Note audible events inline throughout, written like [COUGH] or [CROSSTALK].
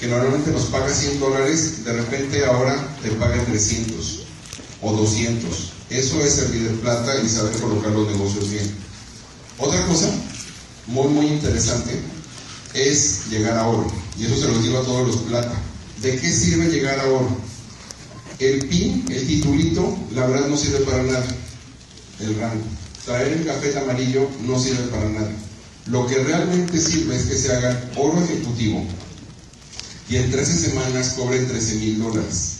Que normalmente nos paga 100 dólares, de repente ahora te pagan 300 o 200. Eso es el líder plata y saber colocar los negocios bien. Otra cosa muy, muy interesante es llegar a oro. Y eso se lo digo a todos los plata. ¿De qué sirve llegar a oro? El PIN, el titulito, la verdad no sirve para nada. El rango. Traer el café amarillo no sirve para nada. Lo que realmente sirve es que se haga oro ejecutivo y en 13 semanas cobren 13 mil dólares.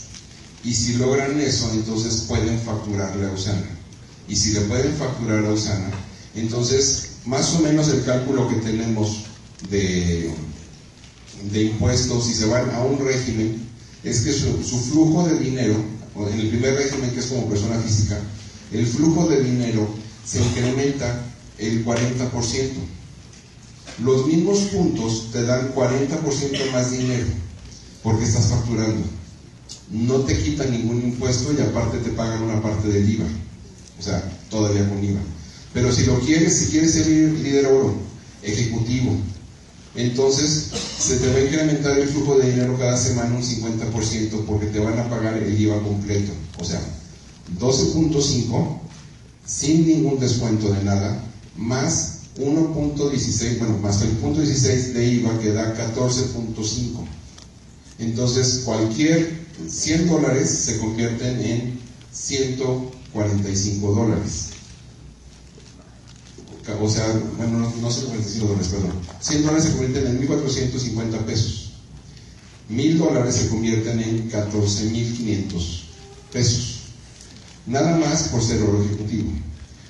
Y si logran eso, entonces pueden facturarle a Usana. Y si le pueden facturar a Usana, entonces más o menos el cálculo que tenemos de, de impuestos, si se van a un régimen, es que su, flujo de dinero, en el primer régimen que es como persona física, el flujo de dinero se incrementa el 40% los mismos puntos te dan 40% más dinero porque estás facturando. No te quitan ningún impuesto y aparte te pagan una parte del IVA. O sea, todavía con IVA. Pero si lo quieres, si quieres ser líder oro, ejecutivo, entonces se te va a incrementar el flujo de dinero cada semana un 50% porque te van a pagar el IVA completo. O sea, 12.5 sin ningún descuento de nada, más 1.16, bueno, más el punto 16 de IVA que da 14.5. Entonces, cualquier 100 dólares se convierten en 145 dólares. O sea, bueno, no, no 145 dólares, perdón. 100 dólares se convierten en 1.450 pesos. 1.000 dólares se convierten en 14.500 pesos. Nada más por ser oro ejecutivo.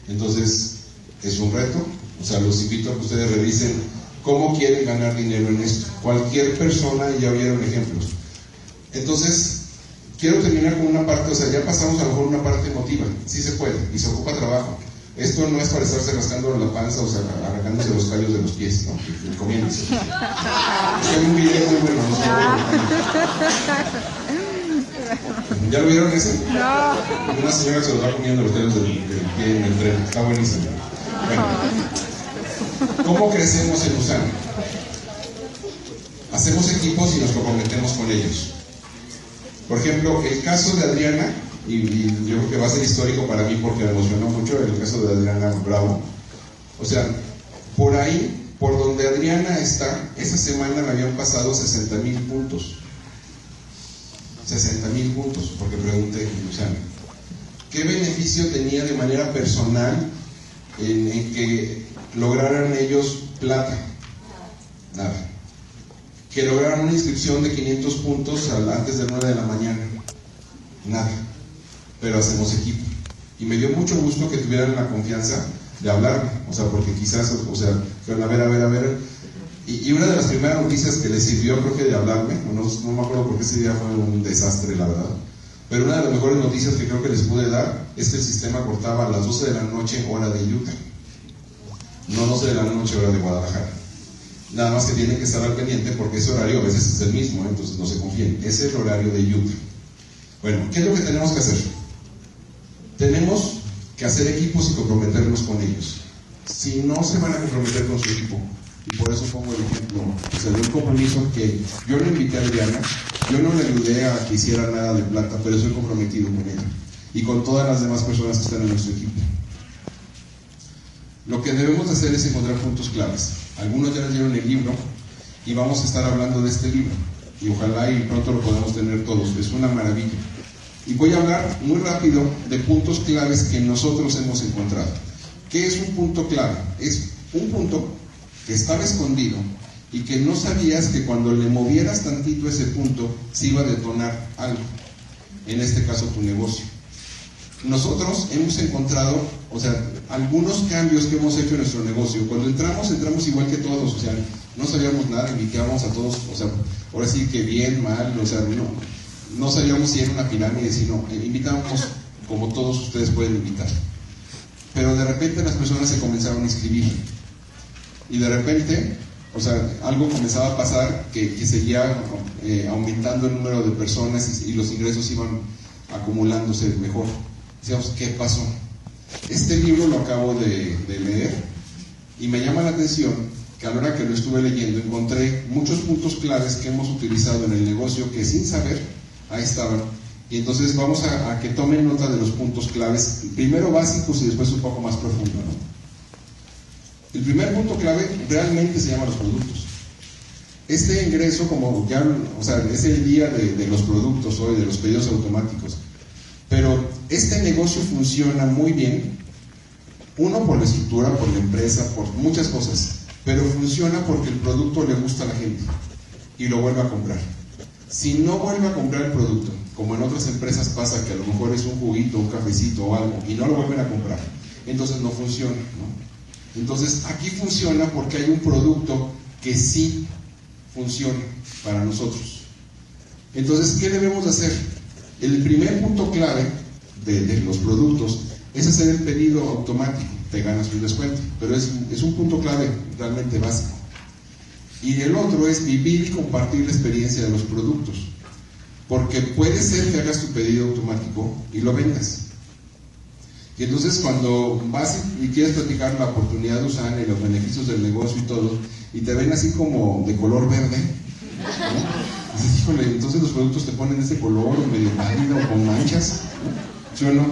Entonces, es un reto, o sea, los invito a que ustedes revisen cómo quieren ganar dinero en esto. Cualquier persona, ya vieron ejemplos. Entonces, quiero terminar con una parte, o sea, ya pasamos a lo mejor una parte emotiva, sí se puede, y se ocupa trabajo. Esto no es para estarse rascando la panza, o sea, arrancándose los callos de los pies, ¿no? Comiéndose. Es un video muy bueno, no ¿Ya lo vieron ese? No. Una señora se lo va comiendo los dedos del, pie en el tren, está buenísimo. Bueno. ¿Cómo crecemos en USAN? Hacemos equipos y nos comprometemos con ellos. Por ejemplo, el caso de Adriana, y, yo creo que va a ser histórico para mí porque me emocionó mucho el caso de Adriana Bravo. O sea, por ahí, por donde Adriana está, esa semana me habían pasado 60 mil puntos. 60 mil puntos, porque pregunté, Luciana, ¿qué beneficio tenía de manera personal en, en que lograran ellos plata. Nada. Que lograran una inscripción de 500 puntos antes de 9 de la mañana. Nada. Pero hacemos equipo. Y me dio mucho gusto que tuvieran la confianza de hablarme. O sea, porque quizás, o sea, fueron a ver, a ver, a ver. Y, una de las primeras noticias que les sirvió, creo que de hablarme, no, no me acuerdo porque ese día fue un desastre, la verdad. Pero una de las mejores noticias que creo que les pude dar es que el sistema cortaba a las 12 de la noche, hora de Utah no 12 de la noche hora de Guadalajara. Nada más que tienen que estar al pendiente porque ese horario a veces es el mismo, ¿eh? entonces no se confíen. Es el horario de Utah. Bueno, ¿qué es lo que tenemos que hacer? Tenemos que hacer equipos y comprometernos con ellos. Si no se van a comprometer con su equipo, y por eso pongo el ejemplo, o sea, de un compromiso que yo le invité a Adriana, yo no le ayudé a que hiciera nada de plata, pero estoy comprometido con ella y con todas las demás personas que están en nuestro equipo. Lo que debemos hacer es encontrar puntos claves. Algunos ya les dieron el libro y vamos a estar hablando de este libro. Y ojalá y pronto lo podamos tener todos. Es una maravilla. Y voy a hablar muy rápido de puntos claves que nosotros hemos encontrado. ¿Qué es un punto clave? Es un punto que estaba escondido y que no sabías que cuando le movieras tantito ese punto se iba a detonar algo, en este caso tu negocio. Nosotros hemos encontrado, o sea, algunos cambios que hemos hecho en nuestro negocio. Cuando entramos, entramos igual que todos, o sea, no sabíamos nada, invitábamos a todos, o sea, ahora sí que bien, mal, o sea, no, no sabíamos si era una pirámide, sino eh, invitábamos como todos ustedes pueden invitar. Pero de repente las personas se comenzaron a inscribir. Y de repente, o sea, algo comenzaba a pasar que, seguía eh, aumentando el número de personas y, los ingresos iban acumulándose mejor. Decíamos, ¿qué pasó? Este libro lo acabo de, leer y me llama la atención que a la hora que lo estuve leyendo encontré muchos puntos claves que hemos utilizado en el negocio que sin saber ahí estaban y entonces vamos a, que tomen nota de los puntos claves, primero básicos y después un poco más profundo. El primer punto clave realmente se llama los productos. Este ingreso, como ya, o sea, es el día de los productos hoy, de los pedidos automáticos. Pero este negocio funciona muy bien, uno por la estructura, por la empresa, por muchas cosas, pero funciona porque el producto le gusta a la gente y lo vuelve a comprar. Si no vuelve a comprar el producto, como en otras empresas pasa que a lo mejor es un juguito, un cafecito o algo, y no lo vuelven a comprar, entonces no funciona. Entonces aquí funciona porque hay un producto que sí funciona para nosotros. Entonces, ¿qué debemos hacer? El primer punto clave de, los productos es hacer el pedido automático, te ganas un descuento, pero es, es un punto clave realmente básico. Y el otro es vivir y compartir la experiencia de los productos. Porque puede ser que hagas tu pedido automático y lo vendas. Y entonces cuando vas y quieres platicar la oportunidad de usar y los beneficios del negocio y todo, y te ven así como de color verde, dices, híjole, entonces los productos te ponen ese color medio pálido con manchas, ¿sí o no?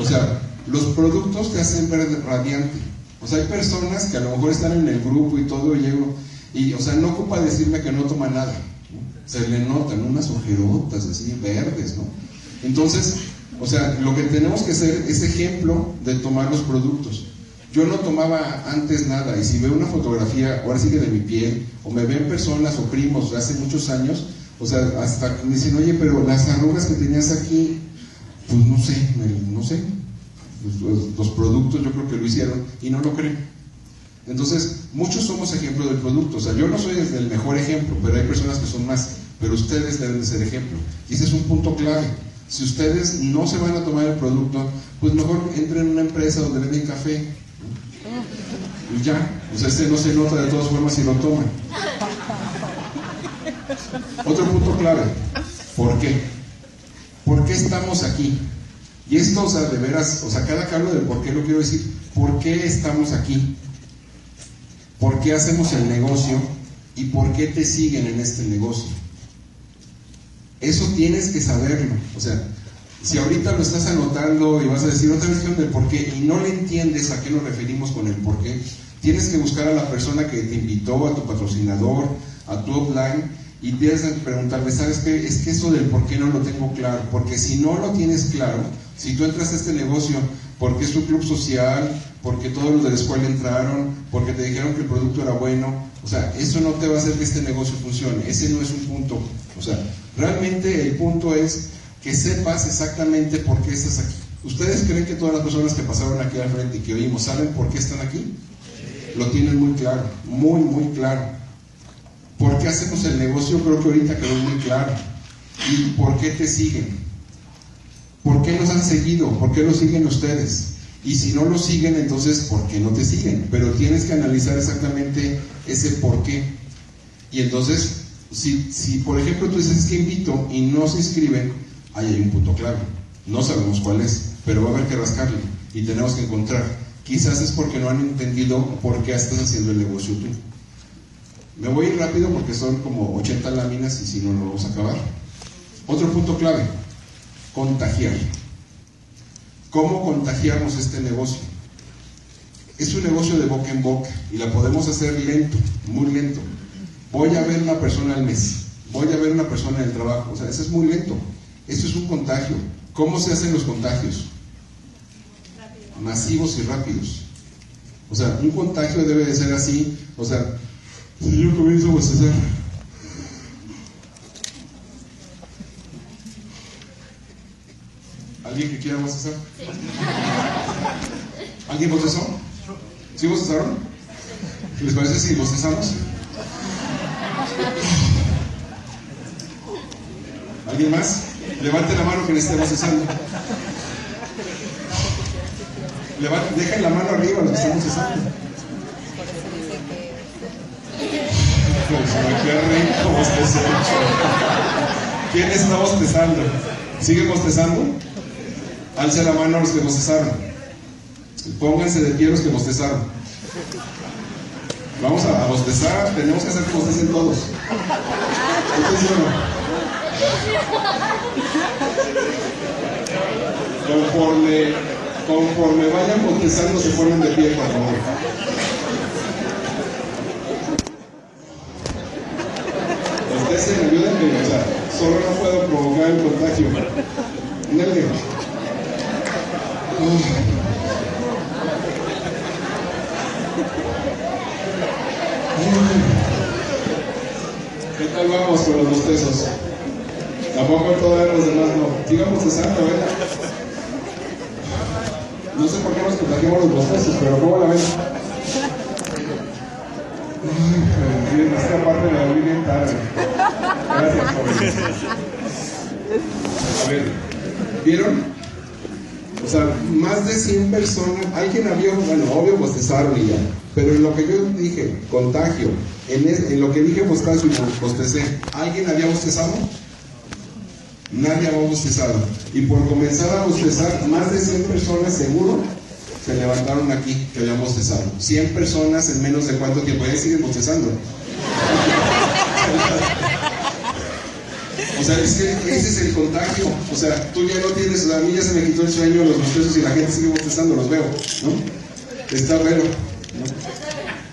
O sea, los productos te hacen ver radiante. O sea, hay personas que a lo mejor están en el grupo y todo, y llego, y, o sea, no ocupa decirme que no toma nada se le notan unas ojerotas así verdes, ¿no? Entonces, o sea, lo que tenemos que hacer es ejemplo de tomar los productos. Yo no tomaba antes nada y si veo una fotografía, ahora sí que de mi piel, o me ven personas o primos de hace muchos años, o sea, hasta me dicen, oye, pero las arrugas que tenías aquí, pues no sé, no sé. Los, productos yo creo que lo hicieron y no lo creen. Entonces, muchos somos ejemplo del producto. O sea, yo no soy el mejor ejemplo, pero hay personas que son más. Pero ustedes deben de ser ejemplo. Y ese es un punto clave. Si ustedes no se van a tomar el producto, pues mejor entren en una empresa donde venden café. Y ya. O sea, este no se nota de todas formas si lo toman. Otro punto clave. ¿Por qué? ¿Por qué estamos aquí? Y esto, o sea, de veras, o sea, cada que del por qué lo quiero decir, ¿por qué estamos aquí? ¿Por qué hacemos el negocio y por qué te siguen en este negocio? Eso tienes que saberlo. O sea, si ahorita lo estás anotando y vas a decir otra vez del por qué y no le entiendes a qué nos referimos con el por qué, tienes que buscar a la persona que te invitó, a tu patrocinador, a tu offline y tienes que preguntarle, ¿sabes qué? Es que eso del por qué no lo tengo claro. Porque si no lo tienes claro, si tú entras a este negocio porque es un club social, porque todos los de la escuela entraron, porque te dijeron que el producto era bueno. O sea, eso no te va a hacer que este negocio funcione. Ese no es un punto. O sea, realmente el punto es que sepas exactamente por qué estás aquí. ¿Ustedes creen que todas las personas que pasaron aquí al frente y que oímos saben por qué están aquí? Lo tienen muy claro, muy, muy claro. ¿Por qué hacemos el negocio? Creo que ahorita quedó muy claro. ¿Y por qué te siguen? ¿Por qué nos han seguido? ¿Por qué lo siguen ustedes? Y si no lo siguen, entonces, ¿por qué no te siguen? Pero tienes que analizar exactamente ese por qué. Y entonces, si, si por ejemplo tú dices que invito y no se inscriben, ahí hay un punto clave. No sabemos cuál es, pero va a haber que rascarle y tenemos que encontrar. Quizás es porque no han entendido por qué estás haciendo el negocio tú. Me voy a ir rápido porque son como 80 láminas y si no, no vamos a acabar. Otro punto clave contagiar. ¿Cómo contagiamos este negocio? Es un negocio de boca en boca y la podemos hacer lento, muy lento. Voy a ver una persona al mes, voy a ver una persona en el trabajo, o sea, eso es muy lento. Eso es un contagio. ¿Cómo se hacen los contagios? Masivos y rápidos. O sea, un contagio debe de ser así, o sea, Si yo comienzo a bostezar. ¿Alguien que quiera bostezar? Sí. ¿Alguien bostezó? ¿Sí bostezaron? ¿Les parece si bostezamos? ¿Alguien más? Levante la mano que esté bostezando. Dejen la mano arriba los que están bostezando. Qué rico. ¿Quién está bostezando? ¿Sigue bostezando? Alce la mano a los que bostezaron. Pónganse de pie los que bostezaron. Vamos a, bostezar, tenemos que hacer que bostecen todos. Conforme, conforme vayan bostezando, se ponen de pie, por favor. Bostecen, ayúdenme, o sea, solo no puedo provocar el contagio. Dale. ¿Qué tal vamos con los bostezos? Tampoco todavía los demás no. Sigamos bostezando, ¿eh? No sé por qué nos contagiamos los bostezos, pero ¿cómo la ven? Bien, esta parte me la bien tarde. Gracias, jóvenes. A ver, ¿vieron? O sea, más de 100 alguien bueno, obvio bostezaron y ya, pero en lo que yo dije, contagio, en, lo que dije bostezo y bostecé, ¿alguien había bostezado? Nadie había bostezado. Y por comenzar a bostezar, más de 100 personas seguro se levantaron aquí que habían bostezado. 100 personas en menos de cuánto tiempo, ya siguen bostezando. [LAUGHS] O sea, es que ese es el contagio. O sea, tú ya no tienes, a mí ya se me quitó el sueño, los bostezos y la gente sigue bostezando, los veo, ¿no? Está bueno.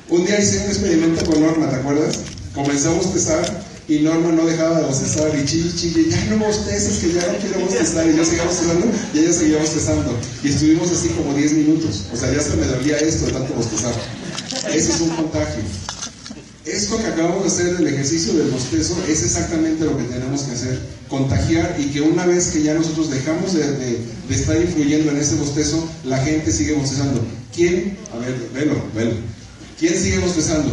Un día hice un experimento con Norma, ¿te acuerdas? Comenzamos a bostezar y Norma no dejaba de bostezar y chille, chille, ya no bosteces, que ya no quiero bostezar. Y yo seguía bostezando y ella seguía bostezando. Y estuvimos así como 10 minutos. O sea, ya se me dolía esto de tanto bostezar. Ese es un contagio. Esto que acabamos de hacer del ejercicio del bostezo es exactamente lo que tenemos que hacer, contagiar y que una vez que ya nosotros dejamos de, estar influyendo en ese bostezo, la gente sigue bostezando. ¿Quién? A ver, velo, velo. ¿Quién sigue bostezando?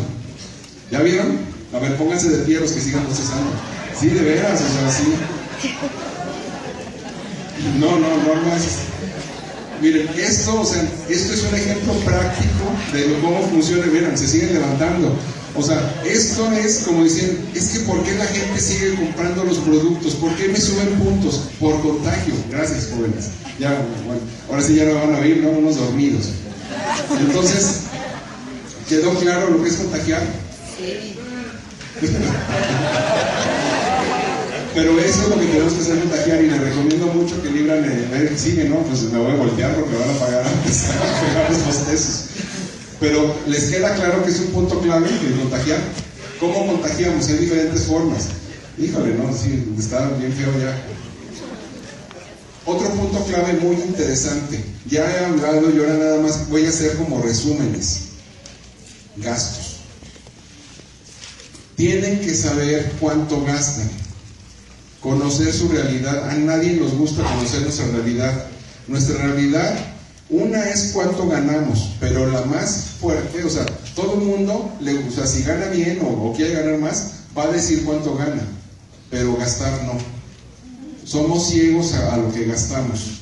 ¿Ya vieron? A ver, pónganse de pie los que sigan bostezando. Sí, de veras, o sea, sí. No, no, no, no es. Miren, esto, esto es un ejemplo práctico de cómo funciona. Miren, se siguen levantando. O sea, esto es como dicen, es que ¿por qué la gente sigue comprando los productos? ¿Por qué me suben puntos? Por contagio. Gracias, jóvenes. Ya, bueno, ahora sí ya no van a oír, ¿no? Unos dormidos. Entonces, ¿quedó claro lo que es contagiar? Sí. [LAUGHS] Pero eso es lo que tenemos que hacer contagiar y les recomiendo mucho que libran el cine, ¿no? Pues me voy a voltear porque van a pagar antes a pegar los bosteces. Pero les queda claro que es un punto clave el contagiar. ¿Cómo contagiamos? Hay diferentes formas. Híjole, no, sí, está bien feo ya. Otro punto clave muy interesante. Ya he hablado y ahora nada más voy a hacer como resúmenes. Gastos. Tienen que saber cuánto gastan. Conocer su realidad. A nadie nos gusta conocer nuestra realidad. Nuestra realidad una es cuánto ganamos, pero la más fuerte, o sea, todo el mundo, le, gusta si gana bien o, quiere ganar más, va a decir cuánto gana, pero gastar no. Somos ciegos a, lo que gastamos.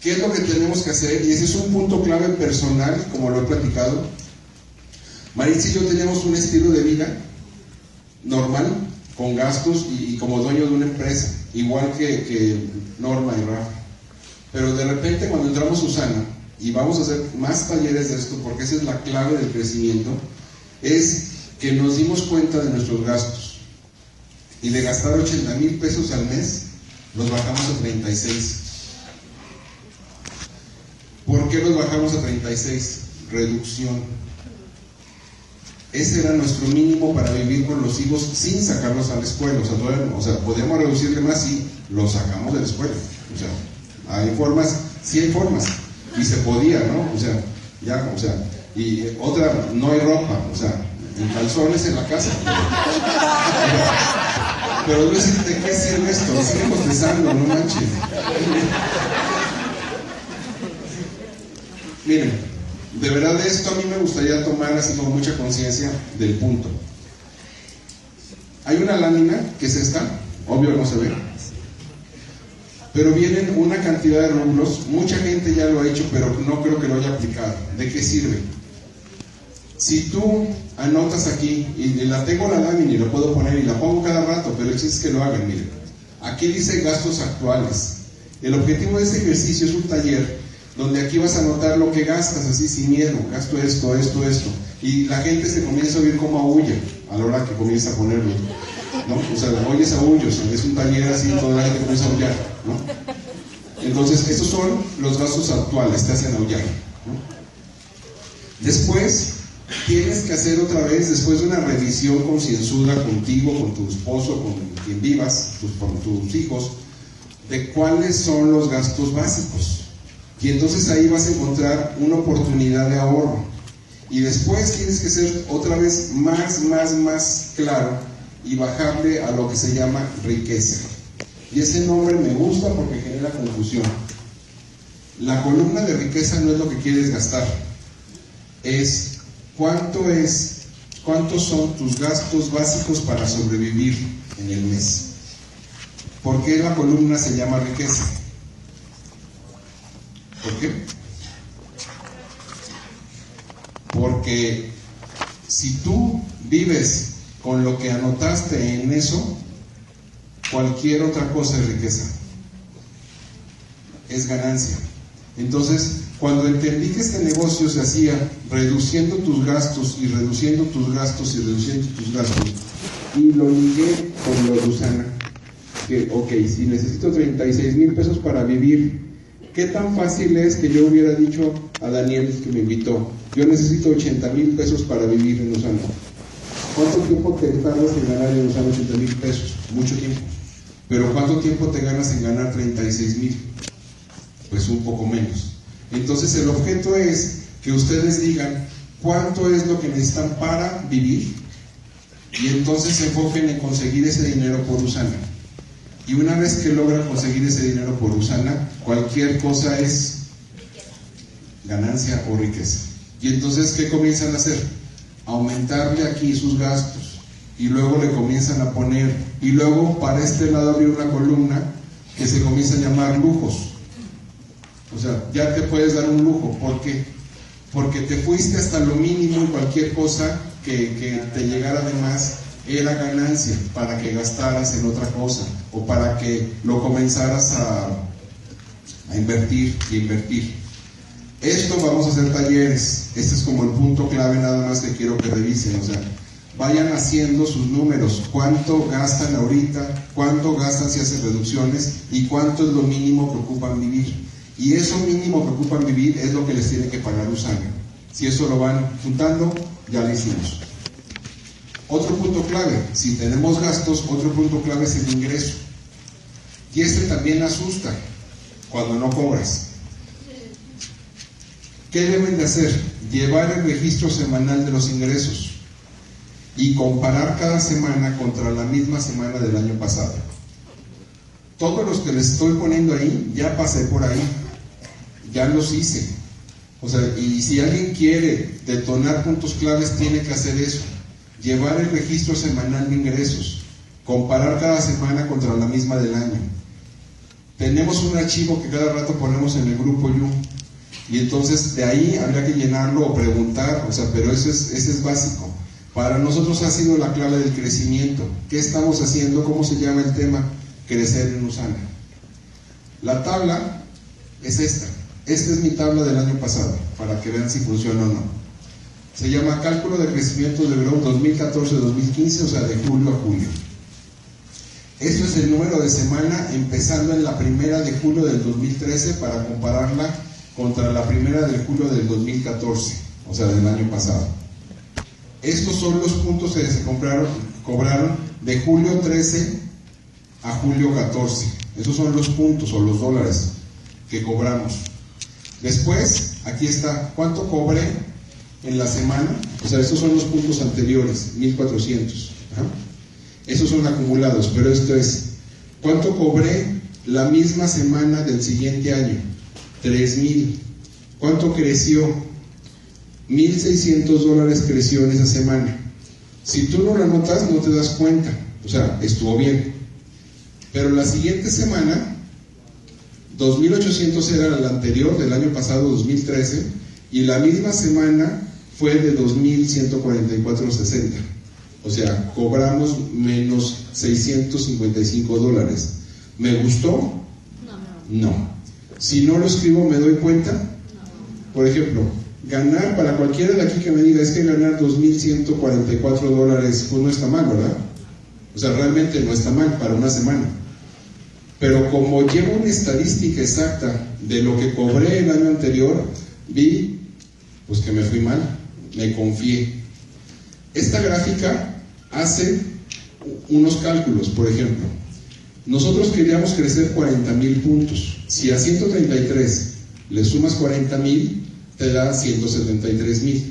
¿Qué es lo que tenemos que hacer? Y ese es un punto clave personal, como lo he platicado. Maritza y yo tenemos un estilo de vida normal, con gastos y, como dueño de una empresa, igual que, que Norma y Rafa. Pero de repente cuando entramos Susana, y vamos a hacer más talleres de esto, porque esa es la clave del crecimiento, es que nos dimos cuenta de nuestros gastos. Y de gastar 80 mil pesos al mes, los bajamos a 36. ¿Por qué los bajamos a 36? Reducción. Ese era nuestro mínimo para vivir con los hijos sin sacarlos a la escuela. O sea, o sea podemos reducirle más si los sacamos de la escuela. O sea, hay formas, sí hay formas, y se podía, ¿no? O sea, ya, o sea, Y otra, no hay ropa, o sea, en calzones en la casa. [LAUGHS] Pero sé de qué sirve esto, seguimos pensando, no manches. [LAUGHS] Miren, de verdad esto a mí me gustaría tomar así como mucha conciencia del punto. Hay una lámina que es esta, obvio no se ve, pero vienen una cantidad de rublos, mucha gente ya lo ha hecho, pero no creo que lo haya aplicado. ¿De qué sirve? Si tú anotas aquí, y la tengo la lámina y lo puedo poner y la pongo cada rato, pero es que lo hagan, miren. Aquí dice gastos actuales. El objetivo de este ejercicio es un taller donde aquí vas a anotar lo que gastas, así sin miedo, gasto esto, esto, esto. Y la gente se comienza a oír cómo aúlla a la hora que comienza a ponerlo. ¿No? O sea, oyes aullos, es un taller así, toda la gente comienza a aullar. ¿no? Entonces, estos son los gastos actuales, te hacen aullar. ¿no? Después, tienes que hacer otra vez, después de una revisión concienzuda contigo, con tu esposo, con quien vivas, con tus hijos, de cuáles son los gastos básicos. Y entonces ahí vas a encontrar una oportunidad de ahorro. Y después tienes que ser otra vez más, más, más claro y bajarle a lo que se llama riqueza. Y ese nombre me gusta porque genera confusión. La columna de riqueza no es lo que quieres gastar, es ¿Cuánto es, cuántos son tus gastos básicos para sobrevivir en el mes? ¿Por qué la columna se llama riqueza? ¿Por qué? Porque si tú vives con lo que anotaste en eso, cualquier otra cosa es riqueza. Es ganancia. Entonces, cuando entendí que este negocio se hacía reduciendo tus gastos y reduciendo tus gastos y reduciendo tus gastos, y lo ligué con lo de Usana, que, ok, si necesito 36 mil pesos para vivir, ¿qué tan fácil es que yo hubiera dicho a Daniel que me invitó, yo necesito 80 mil pesos para vivir en Usana? ¿Cuánto tiempo te tardas en ganar en Usana 80 mil pesos? Mucho tiempo. Pero ¿cuánto tiempo te ganas en ganar 36 mil? Pues un poco menos. Entonces el objeto es que ustedes digan cuánto es lo que necesitan para vivir y entonces se enfoquen en conseguir ese dinero por Usana. Y una vez que logran conseguir ese dinero por Usana, cualquier cosa es ganancia o riqueza. Y entonces, ¿qué comienzan a hacer? Aumentarle aquí sus gastos. Y luego le comienzan a poner, y luego para este lado abrir una columna que se comienza a llamar lujos. O sea, ya te puedes dar un lujo. ¿Por qué? Porque te fuiste hasta lo mínimo y cualquier cosa que, te llegara de más era ganancia para que gastaras en otra cosa o para que lo comenzaras a, a invertir y invertir. Esto vamos a hacer talleres. Este es como el punto clave nada más que quiero que revisen. O sea, vayan haciendo sus números. ¿Cuánto gastan ahorita? ¿Cuánto gastan si hacen reducciones? ¿Y cuánto es lo mínimo que ocupan vivir? Y eso mínimo que ocupan vivir es lo que les tiene que pagar Usana. Si eso lo van juntando, ya lo hicimos. Otro punto clave, si tenemos gastos, otro punto clave es el ingreso. Y este también asusta cuando no cobras. ¿Qué deben de hacer? Llevar el registro semanal de los ingresos y comparar cada semana contra la misma semana del año pasado. Todos los que les estoy poniendo ahí, ya pasé por ahí ya los hice. O sea, y si alguien quiere detonar puntos claves, tiene que hacer eso. Llevar el registro semanal de ingresos. Comparar cada semana contra la misma del año. Tenemos un archivo que cada rato ponemos en el grupo You. Y entonces de ahí habría que llenarlo o preguntar, o sea, pero eso es, es básico. Para nosotros ha sido la clave del crecimiento. ¿Qué estamos haciendo? ¿Cómo se llama el tema? Crecer en Usana. La tabla es esta. Esta es mi tabla del año pasado, para que vean si funciona o no. Se llama Cálculo de Crecimiento de Growth 2014-2015, o sea, de julio a julio. Esto es el número de semana empezando en la primera de julio del 2013 para compararla contra la primera de julio del 2014, o sea, del año pasado. Estos son los puntos que se compraron, cobraron de julio 13 a julio 14. Esos son los puntos o los dólares que cobramos. Después, aquí está, ¿cuánto cobré en la semana, o sea, estos son los puntos anteriores, 1400. Esos son acumulados, pero esto es, ¿cuánto cobré la misma semana del siguiente año? 3000. ¿Cuánto creció? 1600 dólares creció en esa semana. Si tú no lo anotas, no te das cuenta. O sea, estuvo bien. Pero la siguiente semana, 2800 era la anterior del año pasado, 2013, y la misma semana fue de 2144.60. O sea, cobramos menos 655 dólares. ¿Me gustó? No. No. Si no lo escribo, ¿me doy cuenta? Por ejemplo, ganar, para cualquiera de aquí que me diga, es que ganar 2.144 dólares, pues no está mal, ¿verdad? O sea, realmente no está mal para una semana. Pero como llevo una estadística exacta de lo que cobré el año anterior, vi pues que me fui mal, me confié. Esta gráfica hace unos cálculos, por ejemplo. Nosotros queríamos crecer 40 mil puntos. Si a 133 le sumas 40 mil, te da 173 mil.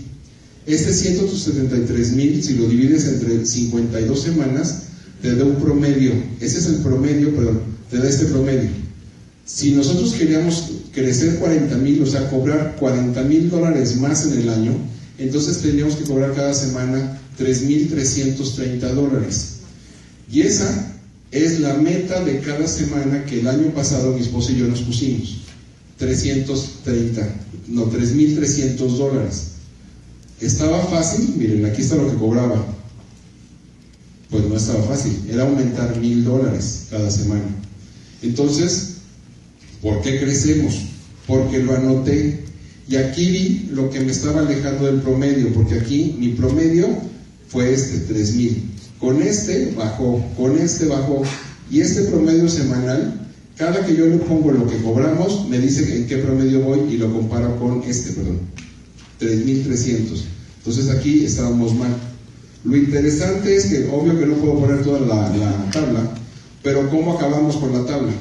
Este 173 mil, si lo divides entre 52 semanas, te da un promedio. Ese es el promedio, perdón, te da este promedio. Si nosotros queríamos crecer 40 mil, o sea, cobrar 40 mil dólares más en el año, entonces tendríamos que cobrar cada semana 3.330 dólares. Y esa es la meta de cada semana que el año pasado mi esposa y yo nos pusimos. 330, no, 3.300 dólares. ¿Estaba fácil? Miren, aquí está lo que cobraba. Pues no estaba fácil, era aumentar mil dólares cada semana. Entonces, ¿por qué crecemos? Porque lo anoté y aquí vi lo que me estaba alejando del promedio, porque aquí mi promedio fue este, 3000. Con este bajó, con este bajó. Y este promedio semanal, cada que yo le pongo lo que cobramos, me dice en qué promedio voy y lo comparo con este, perdón, 3300. Entonces aquí estábamos mal. Lo interesante es que, obvio que no puedo poner toda la, la tabla, pero ¿cómo acabamos con la tabla?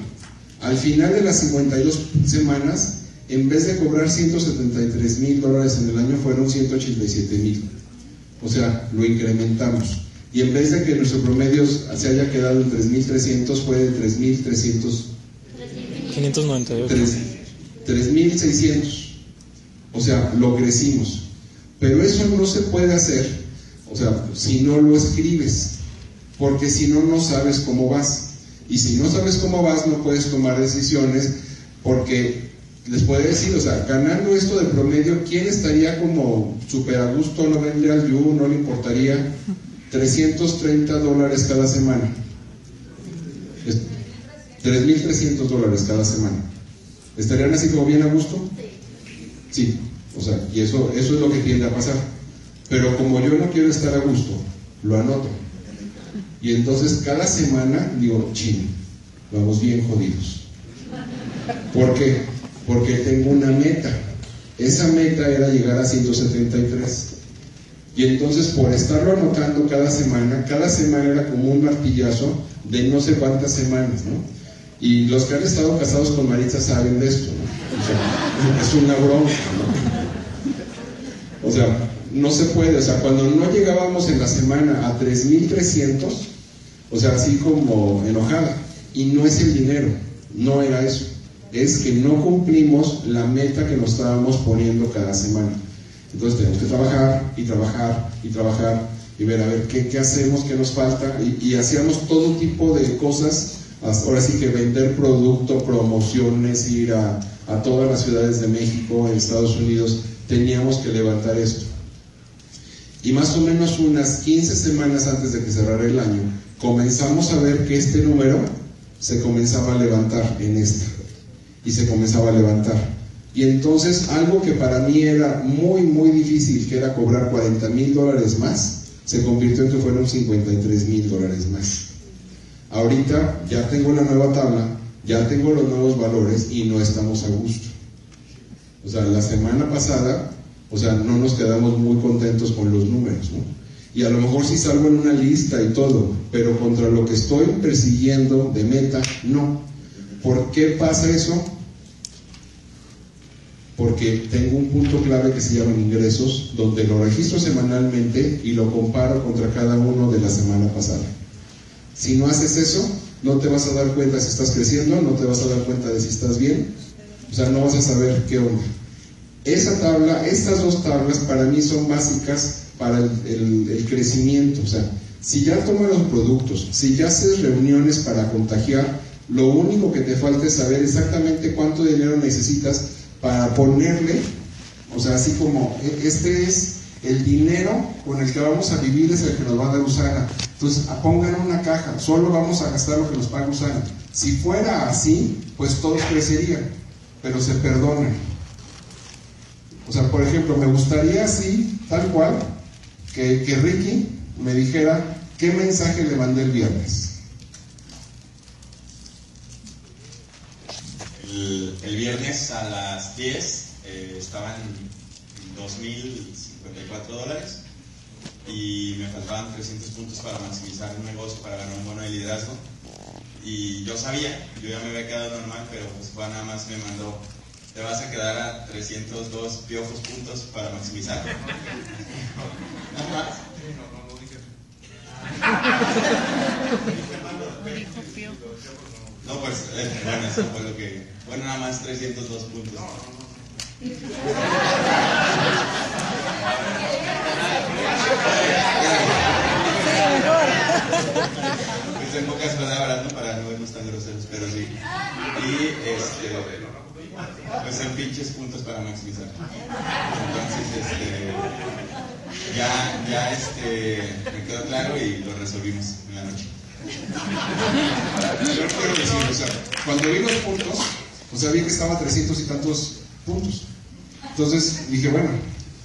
Al final de las 52 semanas, en vez de cobrar 173 mil dólares en el año, fueron 187 mil. O sea, lo incrementamos. Y en vez de que nuestro promedio se haya quedado en 3.300, fue de 3.300. 598. 3.600. O sea, lo crecimos. Pero eso no se puede hacer, o sea, si no lo escribes. Porque si no, no sabes cómo vas. Y si no sabes cómo vas, no puedes tomar decisiones porque les puede decir, o sea, ganando esto de promedio, ¿quién estaría como súper a gusto, no vendría al You, no le importaría 330 dólares cada semana? 3.300 dólares cada semana. ¿Estarían así como bien a gusto? Sí, o sea, y eso, eso es lo que tiende a pasar. Pero como yo no quiero estar a gusto, lo anoto. Y entonces cada semana digo, chino, vamos bien jodidos. ¿Por qué? Porque tengo una meta. Esa meta era llegar a 173. Y entonces por estarlo anotando cada semana, cada semana era como un martillazo de no sé cuántas semanas, ¿no? Y los que han estado casados con Maritza saben de esto, ¿no? O sea, es una broma, ¿no? O sea, no se puede, o sea, cuando no llegábamos en la semana a 3.300, o sea, así como enojada, y no es el dinero, no era eso, es que no cumplimos la meta que nos estábamos poniendo cada semana. Entonces tenemos que trabajar y trabajar y trabajar y ver a ver qué, qué hacemos, qué nos falta, y, hacíamos todo tipo de cosas, ahora sí que vender producto, promociones, ir a, a todas las ciudades de México, en Estados Unidos, teníamos que levantar esto. Y más o menos unas 15 semanas antes de que cerrara el año, comenzamos a ver que este número se comenzaba a levantar en esta. Y se comenzaba a levantar. Y entonces algo que para mí era muy, muy difícil, que era cobrar 40 mil dólares más, se convirtió en que fueron 53 mil dólares más. Ahorita ya tengo la nueva tabla, ya tengo los nuevos valores y no estamos a gusto. O sea, la semana pasada o sea, no nos quedamos muy contentos con los números, ¿no? Y a lo mejor sí salgo en una lista y todo, pero contra lo que estoy persiguiendo de meta, no. ¿Por qué pasa eso? Porque tengo un punto clave que se llama ingresos, donde lo registro semanalmente y lo comparo contra cada uno de la semana pasada. Si no haces eso, no te vas a dar cuenta si estás creciendo, no te vas a dar cuenta de si estás bien, o sea, no vas a saber qué onda. Esa tabla, estas dos tablas para mí son básicas para el, crecimiento, o sea, si ya tomas los productos, si ya haces reuniones para contagiar, lo único que te falta es saber exactamente cuánto dinero necesitas para ponerle, o sea, así como, e, este es el dinero con el que vamos a vivir, es el que nos va a dar Usana. Entonces, pongan una caja, solo vamos a gastar lo que nos paga Usana. Si fuera así, pues todos crecerían, pero se perdonan. O sea, por ejemplo, me gustaría así, tal cual, que, que Ricky me dijera qué mensaje le mandé el viernes. El, viernes a las 10 eh, estaban 2.054 dólares y me faltaban 300 puntos para maximizar un negocio, para ganar un bono de liderazgo. Y yo sabía, yo ya me había quedado normal, pero pues Juan nada más me mandó, te vas a quedar a 302 piojos puntos para maximizar. Nada más. [LAUGHS] No, pues, eh, bueno, eso fue lo que. Bueno, nada más 302 puntos. Pues en pocas palabras, ¿no? Para no vernos tan groseros, pero sí. Y este. Pues en pinches puntos para maximizar. Entonces, este. Ya, ya este. Me quedó claro y lo resolvimos en la noche. Yo quiero decir, o sea, cuando los puntos, o sea, vi que estaba a 300 y tantos puntos. Entonces dije, bueno,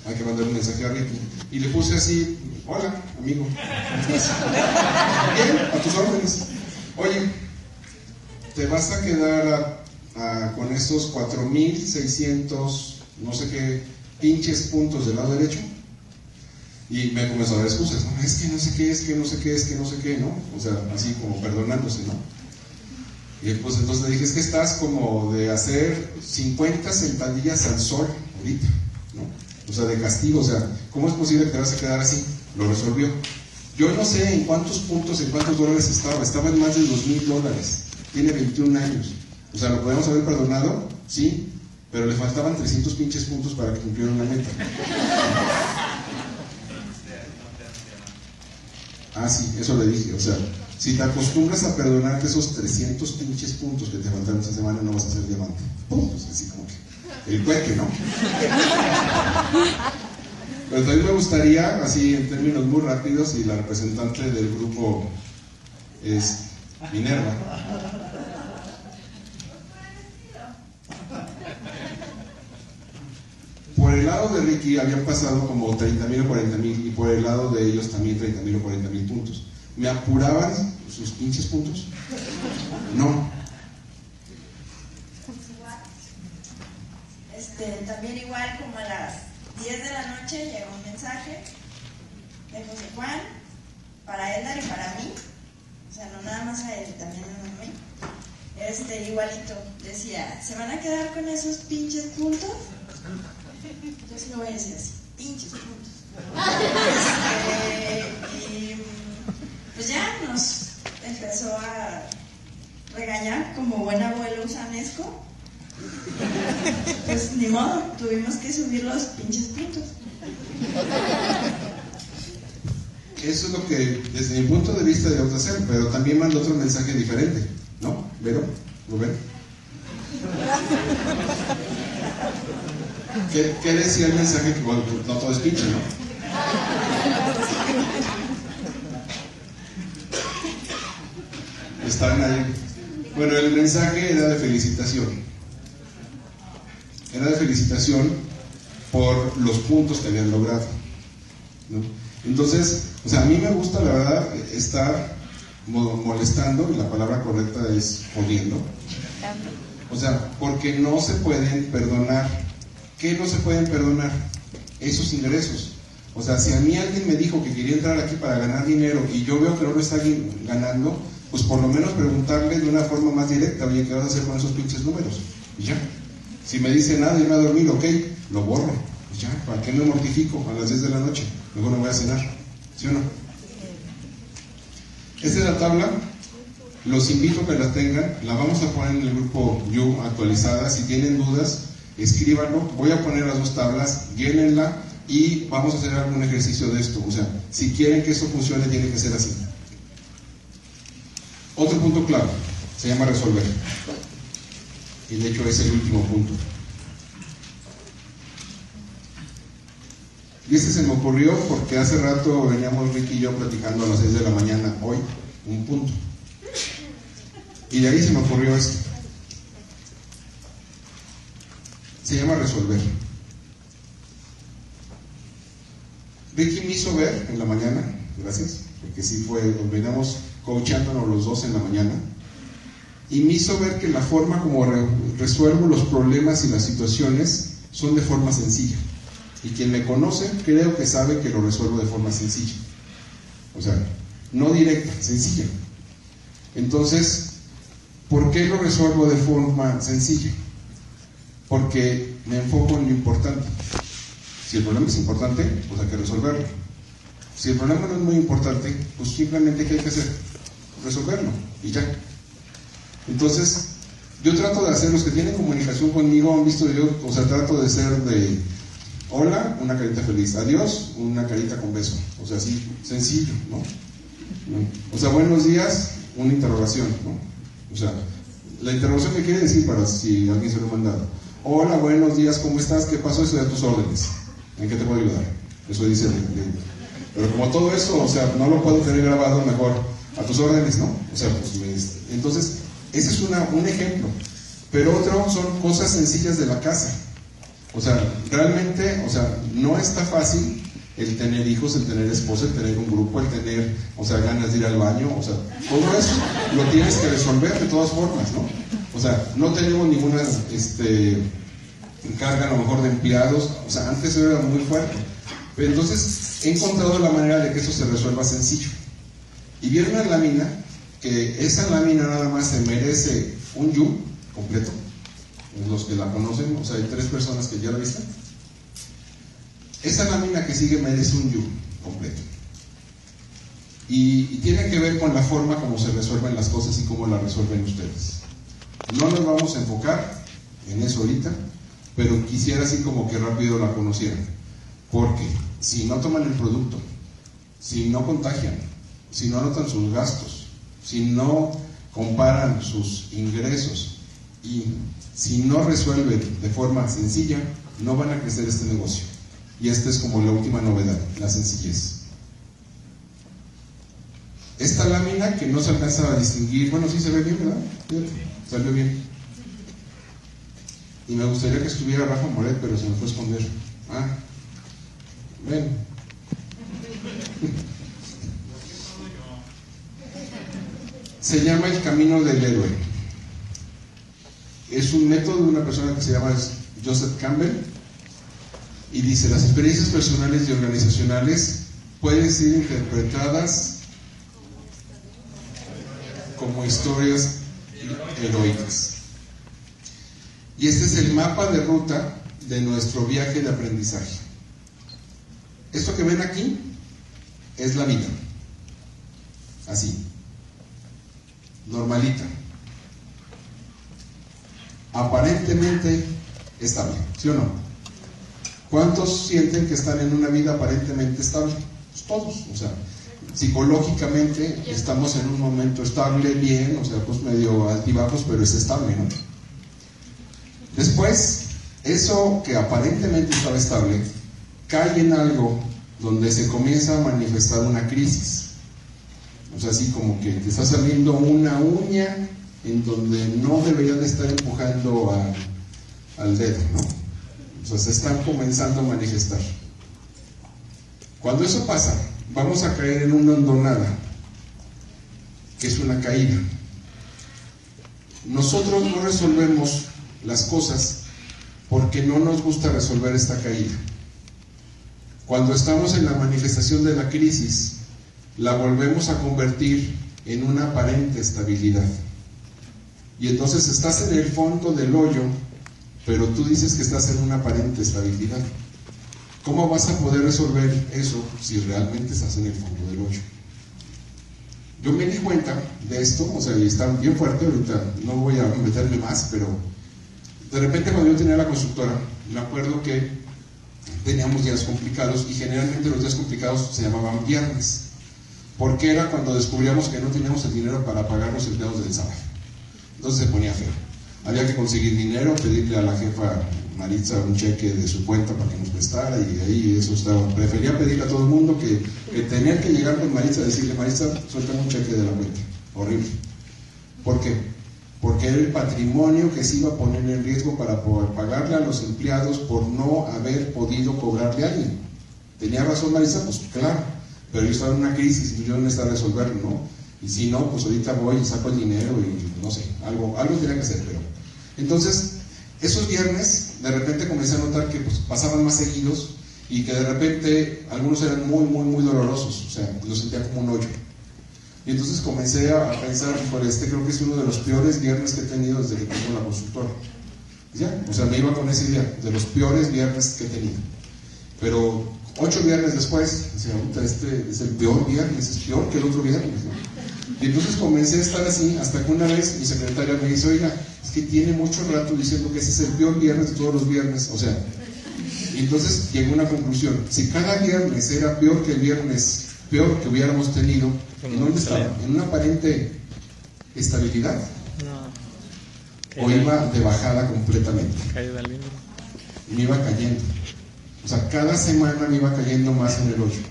hay que mandar un mensaje a Ricky. Y le puse así, hola, amigo. [LAUGHS] Bien, a tus órdenes. Oye, te vas a quedar con estos 4.600, no sé qué, pinches puntos del lado derecho. Y me comenzó a dar excusas, ¿no? Es que no sé qué, es que no sé qué, es que no sé qué, ¿no? O sea, así como perdonándose, ¿no? Y pues entonces le dije, es que estás como de hacer 50 sentadillas al sol ahorita, ¿no? O sea, de castigo, o sea, ¿cómo es posible que te vas a quedar así? Lo resolvió. Yo no sé en cuántos puntos, en cuántos dólares estaba, estaba en más de 2 mil dólares, tiene 21 años. O sea, ¿lo podemos haber perdonado? Sí, pero le faltaban 300 pinches puntos para que cumpliera una meta. Ah, sí, eso le dije. O sea, si te acostumbras a perdonarte esos 300 pinches puntos que te faltaron esta semana, no vas a ser diamante. Puntos, así como que. El cueque, ¿no? Pero también me gustaría, así en términos muy rápidos, y la representante del grupo es Minerva. Por el lado de Ricky habían pasado como 30 mil o 40 mil y por el lado de ellos también 30 mil o 40 mil puntos. ¿Me apuraban sus pinches puntos? No. Este, también igual como a las 10 de la noche llegó un mensaje de José Juan para Edgar y para mí, o sea, no nada más a él, también a mí. Este, igualito, decía, ¿se van a quedar con esos pinches puntos? Yo sí lo voy a decir así, pinches puntos. [LAUGHS] Este, y pues ya nos empezó a regañar como buen abuelo usanesco. Pues ni modo, tuvimos que subir los pinches puntos. Eso es lo que desde mi punto de vista debemos hacer, pero también mando otro mensaje diferente, ¿no? ¿Vero? ¿Rubén? ¿Qué, decía el mensaje? Que bueno, no todo es pinche, ¿no? Están ahí. Bueno, el mensaje era de felicitación. Era de felicitación por los puntos que habían logrado. Entonces, o sea, a mí me gusta, la verdad, estar molestando, y la palabra correcta es jodiendo. O sea, porque no se pueden perdonar ¿qué no se pueden perdonar? Esos ingresos. O sea, si a mí alguien me dijo que quería entrar aquí para ganar dinero y yo veo que no lo está ganando, pues por lo menos preguntarle de una forma más directa, oye, ¿qué vas a hacer con esos pinches números? Y ya. Si me dice nada y me a dormir, ok, lo borro. Pues ya, ¿para qué me mortifico a las 10 de la noche? Luego no voy a cenar. ¿Sí o no? Esta es la tabla. Los invito a que la tengan. La vamos a poner en el grupo You actualizada. Si tienen dudas, escríbanlo. Voy a poner las dos tablas, llénenla y vamos a hacer algún ejercicio de esto. O sea, si quieren que esto funcione, tiene que ser así. Otro punto clave se llama resolver. Y de hecho es el último punto. Y este se me ocurrió porque hace rato veníamos Ricky y yo platicando a las 6 de la mañana, hoy, un punto. Y de ahí se me ocurrió esto. Se llama resolver. Ricky me hizo ver en la mañana, gracias, porque sí fue, nos coachándonos los dos en la mañana, y me hizo ver que la forma como resuelvo los problemas y las situaciones son de forma sencilla. Y quien me conoce creo que sabe que lo resuelvo de forma sencilla. O sea, no directa, sencilla. Entonces, ¿por qué lo resuelvo de forma sencilla? Porque me enfoco en lo importante. Si el problema es importante, pues hay que resolverlo. Si el problema no es muy importante, pues simplemente ¿qué hay que hacer? Resolverlo y ya. Entonces, yo trato de hacer, los que tienen comunicación conmigo han visto yo, o sea, trato de ser de hola, una carita feliz, adiós, una carita con beso, o sea, así, sencillo, ¿no? O sea, buenos días, una interrogación, ¿no? O sea, la interrogación me quiere decir para si alguien se lo ha mandado. Hola, buenos días, ¿cómo estás? ¿Qué pasó? Estoy a tus órdenes. ¿En qué te puedo ayudar? Eso dice el Pero como todo eso, o sea, no lo puedo tener grabado mejor a tus órdenes, ¿no? O sea, pues entonces ese es un ejemplo. Pero otro son cosas sencillas de la casa. O sea, realmente, o sea, no está fácil el tener hijos, el tener esposa, el tener un grupo, el tener, o sea, ganas de ir al baño, o sea, todo eso lo tienes que resolver de todas formas, ¿no? O sea, no tenemos ninguna este, carga a lo mejor de empleados, o sea, antes era muy fuerte. Pero entonces he encontrado la manera de que eso se resuelva sencillo. Y vieron una lámina que esa lámina nada más se merece un yu completo. Los que la conocen, o sea, hay tres personas que ya la visten. Esa lámina que sigue merece un yu completo. Y, y, tiene que ver con la forma como se resuelven las cosas y cómo las resuelven ustedes. No nos vamos a enfocar en eso ahorita, pero quisiera así como que rápido la conocieran. Porque si no toman el producto, si no contagian, si no anotan sus gastos, si no comparan sus ingresos y si no resuelven de forma sencilla, no van a crecer este negocio. Y esta es como la última novedad, la sencillez. Esta lámina que no se alcanza a distinguir, bueno, sí se ve bien, ¿verdad? Salió bien. Y me gustaría que estuviera Rafa Moret, pero se me fue a esconder. Ah, ven. Se llama el camino del héroe. Es un método de una persona que se llama Joseph Campbell y dice, las experiencias personales y organizacionales pueden ser interpretadas como historias heroicas. Y este es el mapa de ruta de nuestro viaje de aprendizaje. Esto que ven aquí es la vida. Así normalita, aparentemente estable, ¿sí o no? ¿Cuántos sienten que están en una vida aparentemente estable? Pues todos, o sea, psicológicamente estamos en un momento estable, bien, o sea, pues medio altibajos, pero es estable, ¿no? Después, eso que aparentemente estaba estable, cae en algo donde se comienza a manifestar una crisis. O sea, así como que te está saliendo una uña en donde no deberían de estar empujando al dedo, ¿no? O sea, se están comenzando a manifestar. Cuando eso pasa, vamos a caer en una hondonada, que es una caída. Nosotros no resolvemos las cosas porque no nos gusta resolver esta caída. Cuando estamos en la manifestación de la crisis, la volvemos a convertir en una aparente estabilidad. Y entonces estás en el fondo del hoyo pero tú dices que estás en una aparente estabilidad. ¿Cómo vas a poder resolver eso si realmente estás en el fondo del hoyo? Yo me di cuenta de esto, o sea, y está bien fuerte ahorita, no voy a meterme más, pero de repente cuando yo tenía la constructora, me acuerdo que teníamos días complicados y generalmente los días complicados se llamaban viernes, porque era cuando descubríamos que no teníamos el dinero para pagar los empleados del sábado. Entonces se ponía feo. Había que conseguir dinero, pedirle a la jefa Maritza un cheque de su cuenta para que nos prestara y ahí eso estaba. Prefería pedirle a todo el mundo que, tener que llegar con Maritza y decirle, Maritza, suéltame un cheque de la cuenta. Horrible. ¿Por qué? Porque era el patrimonio que se iba a poner en riesgo para poder pagarle a los empleados por no haber podido cobrarle a alguien. ¿Tenía razón Maritza? Pues claro, pero yo estaba en una crisis y yo necesitaba resolverlo, ¿no? Y si no, pues ahorita voy y saco el dinero y no sé, algo, algo tenía que hacer, pero entonces, esos viernes, de repente comencé a notar que pues, pasaban más seguidos y que de repente algunos eran muy, muy, muy dolorosos, o sea, lo sentía como un hoyo. Y entonces comencé a, pensar, por este creo que es uno de los peores viernes que he tenido desde que tengo la consultora. Ya, o sea, me iba con esa idea, de los peores viernes que he tenido. Pero ocho viernes después, sea, este es el peor viernes, es peor que el otro viernes. Y entonces comencé a estar así hasta que una vez mi secretaria me dice, oiga, es que tiene mucho rato diciendo que ese es el peor viernes de todos los viernes. O sea, y entonces llegó a una conclusión. Si cada viernes era peor que el viernes, peor que hubiéramos tenido, ¿en dónde estaba? ¿En una aparente estabilidad? No. ¿O iba de bajada completamente? Y me iba cayendo. O sea, cada semana me iba cayendo más en el hoyo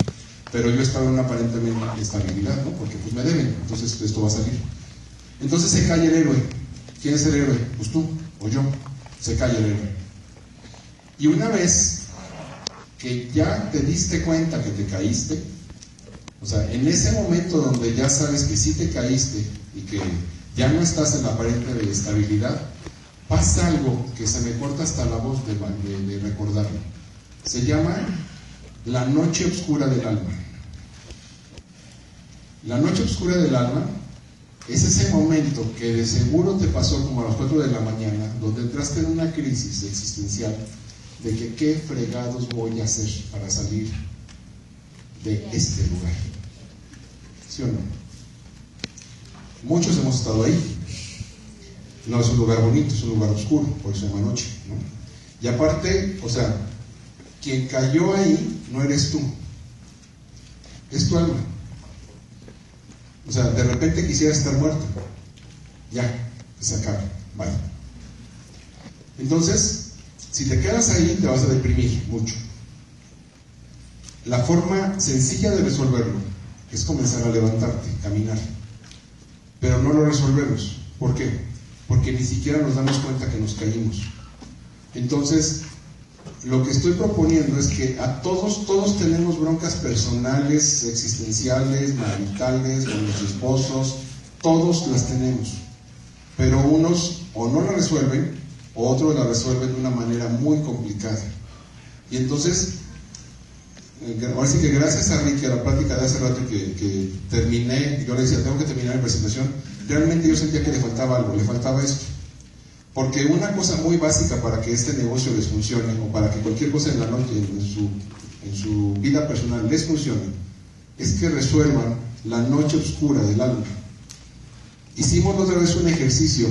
pero yo estaba en una aparentemente estabilidad, ¿no? Porque pues me deben, entonces esto va a salir. Entonces se cae el héroe. ¿Quién es el héroe? Pues tú o yo. Se cae el héroe. Y una vez que ya te diste cuenta que te caíste, o sea, en ese momento donde ya sabes que sí te caíste y que ya no estás en la aparente estabilidad, pasa algo que se me corta hasta la voz de, de recordarlo. Se llama la noche oscura del alma. La noche oscura del alma es ese momento que de seguro te pasó como a las 4 de la mañana, donde entraste en una crisis existencial de que qué fregados voy a hacer para salir de este lugar. ¿Sí o no? Muchos hemos estado ahí. No es un lugar bonito, es un lugar oscuro, por eso llama noche. Y aparte, o sea, quien cayó ahí no eres tú, es tu alma. O sea, de repente quisiera estar muerto. Ya, se acabe. Vale. Entonces, si te quedas ahí, te vas a deprimir mucho. La forma sencilla de resolverlo es comenzar a levantarte, caminar. Pero no lo resolvemos. ¿Por qué? Porque ni siquiera nos damos cuenta que nos caímos. Entonces, lo que estoy proponiendo es que a todos, todos tenemos broncas personales, existenciales, maritales, con los esposos, todos las tenemos. Pero unos o no la resuelven, o otros la resuelven de una manera muy complicada. Y entonces, eh, ahora sí que gracias a Ricky, a la práctica de hace rato que, que terminé, yo le decía, tengo que terminar mi presentación, realmente yo sentía que le faltaba algo, le faltaba esto. Porque una cosa muy básica para que este negocio les funcione o para que cualquier cosa en la noche, en su, vida personal les funcione, es que resuelvan la noche oscura del alma. Hicimos otra vez un ejercicio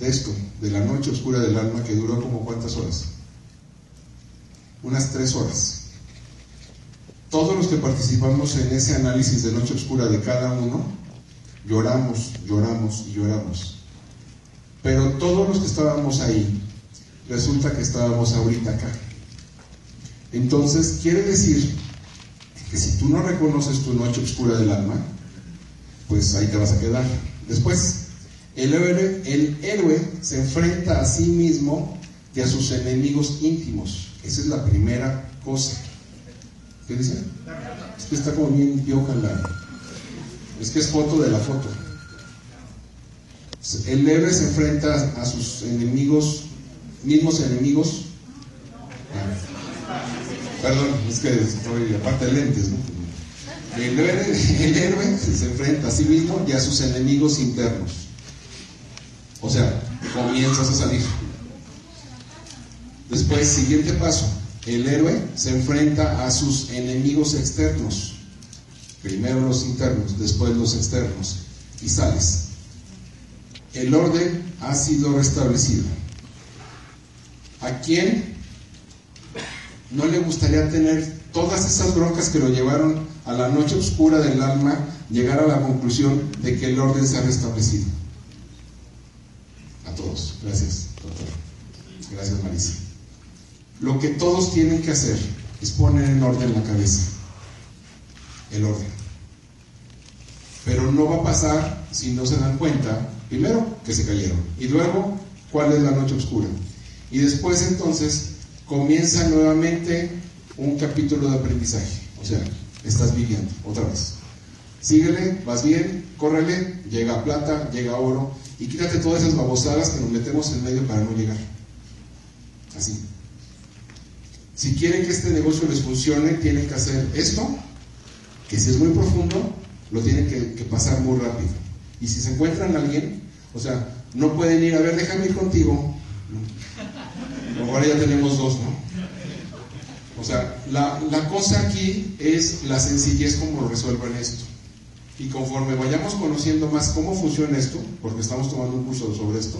de esto, de la noche oscura del alma, que duró como cuántas horas? Unas tres horas. Todos los que participamos en ese análisis de noche oscura de cada uno, lloramos, lloramos y lloramos. Pero todos los que estábamos ahí, resulta que estábamos ahorita acá. Entonces, quiere decir que si tú no reconoces tu noche oscura del alma, pues ahí te vas a quedar. Después, el héroe, el héroe se enfrenta a sí mismo y a sus enemigos íntimos. Esa es la primera cosa. ¿Qué dice? Es que está como bien pioja. Es que es foto de la foto. El héroe se enfrenta a sus enemigos, mismos enemigos. perdón, es que estoy aparte de lentes, ¿no? El héroe, se enfrenta a sí mismo y a sus enemigos internos. O sea, comienzas a salir. Después, siguiente paso, el héroe se enfrenta a sus enemigos externos. Primero los internos, después los externos. Y sales. El orden ha sido restablecido. ¿A quién no le gustaría tener todas esas broncas que lo llevaron a la noche oscura del alma, llegar a la conclusión de que el orden se ha restablecido? A todos. Gracias, doctor. Gracias, Marisa. Lo que todos tienen que hacer es poner en orden la cabeza. El orden. Pero no va a pasar si no se dan cuenta, primero, que se cayeron. Y luego, cuál es la noche oscura. Y después entonces comienza nuevamente un capítulo de aprendizaje. O sea, estás viviendo otra vez. Síguele, vas bien, córrele, llega plata, llega oro, y quítate todas esas babosadas que nos metemos en medio para no llegar. Así. Si quieren que este negocio les funcione, tienen que hacer esto, que si es muy profundo, lo tienen que, pasar muy rápido. Y si se encuentran a alguien, o sea, no pueden ir, a ver, déjame ir contigo. Ahora ya tenemos dos, ¿no? O sea, la, la cosa aquí es la sencillez como resuelvan esto. Y conforme vayamos conociendo más cómo funciona esto, porque estamos tomando un curso sobre esto,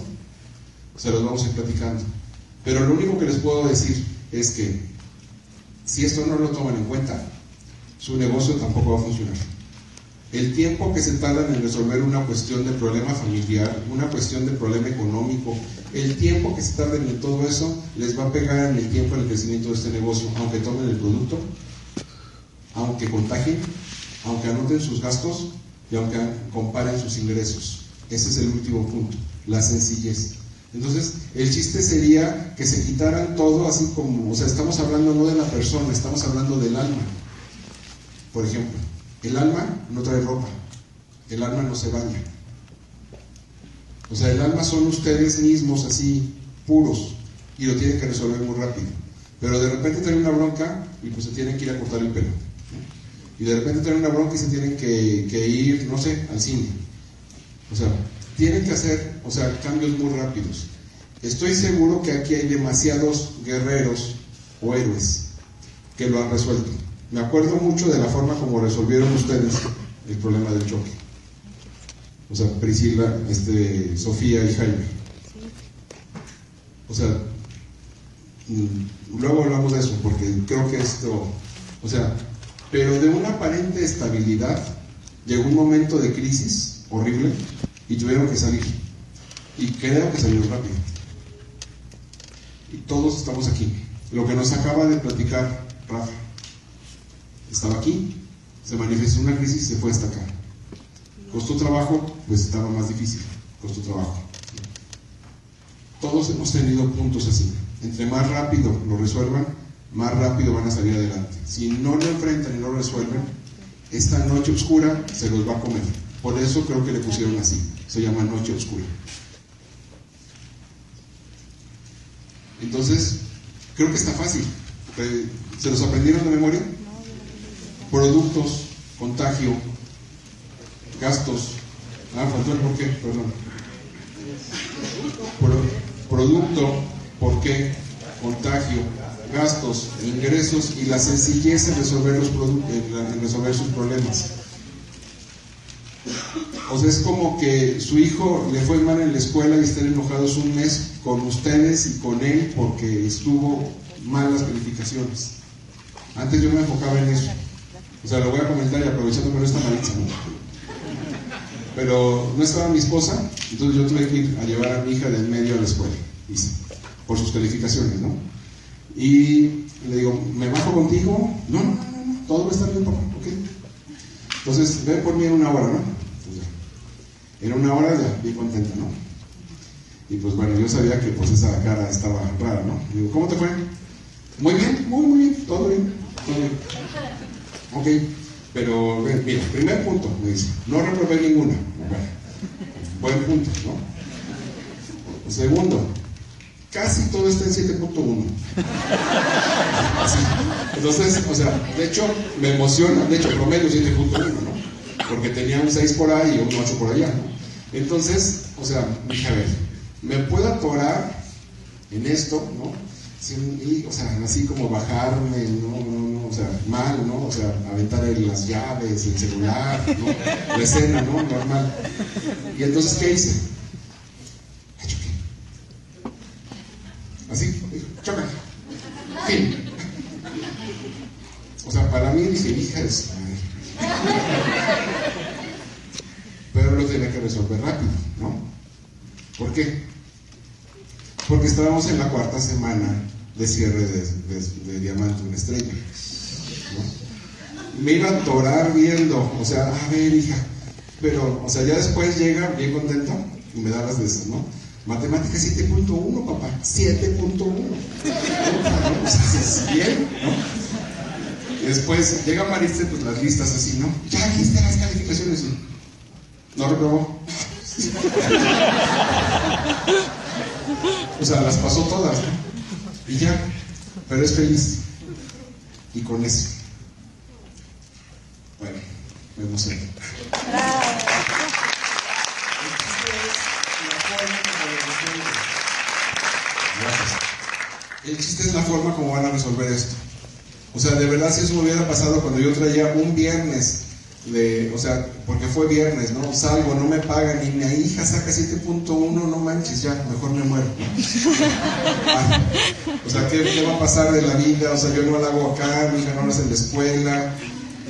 se los vamos a ir platicando. Pero lo único que les puedo decir es que si esto no lo toman en cuenta, su negocio tampoco va a funcionar. El tiempo que se tardan en resolver una cuestión de problema familiar, una cuestión de problema económico, el tiempo que se tarden en todo eso les va a pegar en el tiempo en el crecimiento de este negocio, aunque tomen el producto, aunque contagien, aunque anoten sus gastos y aunque comparen sus ingresos. Ese es el último punto, la sencillez. Entonces, el chiste sería que se quitaran todo así como, o sea, estamos hablando no de la persona, estamos hablando del alma. Por ejemplo, el alma no trae ropa, el alma no se baña. O sea, el alma son ustedes mismos así, puros, y lo tienen que resolver muy rápido. Pero de repente traen una bronca y pues se tienen que ir a cortar el pelo. Y de repente traen una bronca y se tienen que, que ir, no sé, al cine. O sea, tienen que hacer, o sea, cambios muy rápidos. Estoy seguro que aquí hay demasiados guerreros o héroes que lo han resuelto. Me acuerdo mucho de la forma como resolvieron ustedes el problema del choque. O sea, Priscila, este, Sofía y Jaime. O sea, mm, luego hablamos de eso, porque creo que esto, o sea, pero de una aparente estabilidad llegó un momento de crisis horrible y tuvieron que salir. Y creo que salieron rápido. Y todos estamos aquí. Lo que nos acaba de platicar Rafa. Estaba aquí, se manifestó una crisis y se fue hasta acá. Costó trabajo, pues estaba más difícil. Costó trabajo. Todos hemos tenido puntos así. Entre más rápido lo resuelvan, más rápido van a salir adelante. Si no lo enfrentan y no lo resuelven, esta noche oscura se los va a comer. Por eso creo que le pusieron así. Se llama Noche Oscura. Entonces, creo que está fácil. ¿Se los aprendieron de memoria? Productos, contagio, gastos. Ah, faltó el por qué, perdón. producto, por qué, contagio, gastos, ingresos y la sencillez en resolver, los en resolver sus problemas. O sea, es como que su hijo le fue mal en la escuela y estén enojados un mes con ustedes y con él porque estuvo mal las calificaciones. Antes yo me enfocaba en eso. O sea, lo voy a comentar y aprovechando que no está ¿no? Pero no estaba mi esposa, entonces yo tuve que ir a llevar a mi hija del medio a la escuela, por sus calificaciones, ¿no? Y le digo, ¿me bajo contigo? No, no, no, no, todo va a estar bien, papá, ok. Entonces, ven por mí en una hora, ¿no? Era una hora ya, bien contenta, ¿no? Y pues bueno, yo sabía que pues esa cara estaba rara, ¿no? digo, ¿cómo te fue? Muy bien, muy, muy bien, todo bien, todo bien. Ok, pero mira, primer punto, me dice, no reprobé ninguna. Buen punto, ¿no? Segundo, casi todo está en 7.1. Entonces, o sea, de hecho, me emociona, de hecho, promedio 7.1, ¿no? porque tenía un 6 por ahí y un 8 por allá. Entonces, o sea, dije, a ver, ¿me puedo atorar en esto, no? Y, o sea, así como bajarme, no, no, no, o sea, mal, ¿no? O sea, aventar las llaves, el celular, ¿no? La escena, ¿no? Normal. Y entonces, ¿qué hice? choqué. Así, choca. Fin. O sea, para mí dije, hija es. Pero lo tenía que resolver rápido, ¿no? ¿Por qué? En la cuarta semana de cierre de, Diamante una estrella. Me iba a atorar viendo, o sea, a ver, hija, pero, o sea, ya después llega bien contento y me da las de esas, ¿no? Matemática 7.1, papá, 7.1. O sea, bien, ¿no? Después llega Mariste, pues las listas así, ¿no? Ya aquí las calificaciones. No reprobó. O sea, las pasó todas, ¿no? Y ya, pero es feliz. Y con eso. Bueno, me emociono. El chiste es la forma como van a resolver esto. O sea, de verdad, si eso me hubiera pasado cuando yo traía un viernes o sea, porque fue viernes, ¿no? Salgo, no me pagan y mi hija saca 7.1, no manches, ya, mejor me muero. o sea, ¿qué, va a pasar de la vida? O sea, yo no la hago acá, mi hija no hace en la escuela,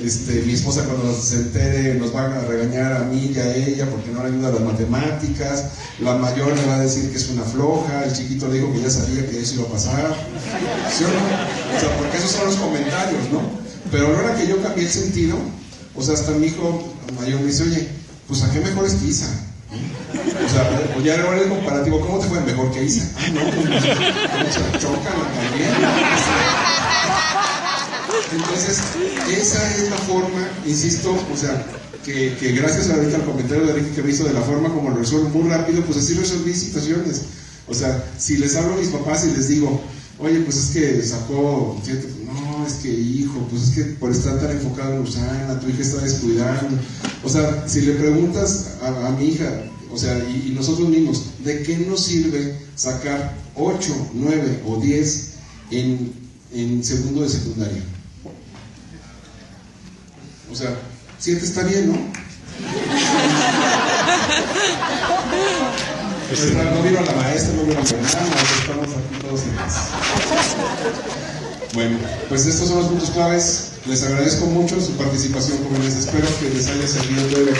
este, mi esposa cuando se entere nos va a regañar a mí y a ella porque no le ayuda a las matemáticas, la mayor le va a decir que es una floja, el chiquito le dijo que ya sabía que eso iba a pasar, ¿sí o no? O sea, porque esos son los comentarios, ¿no? Pero ahora que yo cambié el sentido, o sea, hasta mi hijo mayor me dice, oye, pues a qué mejor es que Isa. O sea, pues ya ahora el comparativo, ¿cómo te fue mejor que Isa? Ah, no, pues se chocan también. Entonces, esa es la forma, insisto, o sea, que, gracias ahorita al comentario de Ricky que me hizo de la forma como lo resuelvo muy rápido, pues así resolví situaciones. O sea, si les hablo a mis papás y les digo, oye, pues es que sacó, no, es que hijo, pues es que por estar tan enfocado en Usana, tu hija está descuidando. O sea, si le preguntas a, mi hija, o sea, y, nosotros mismos, ¿de qué nos sirve sacar 8, 9 o 10 en, en segundo de secundaria? O sea, 7 está bien, ¿no? [LAUGHS] no vino la maestra, no vino la hermana, estamos aquí todos en casa. Bueno, pues estos son los puntos claves. Les agradezco mucho su participación, jóvenes. Espero que les haya servido todo lo que.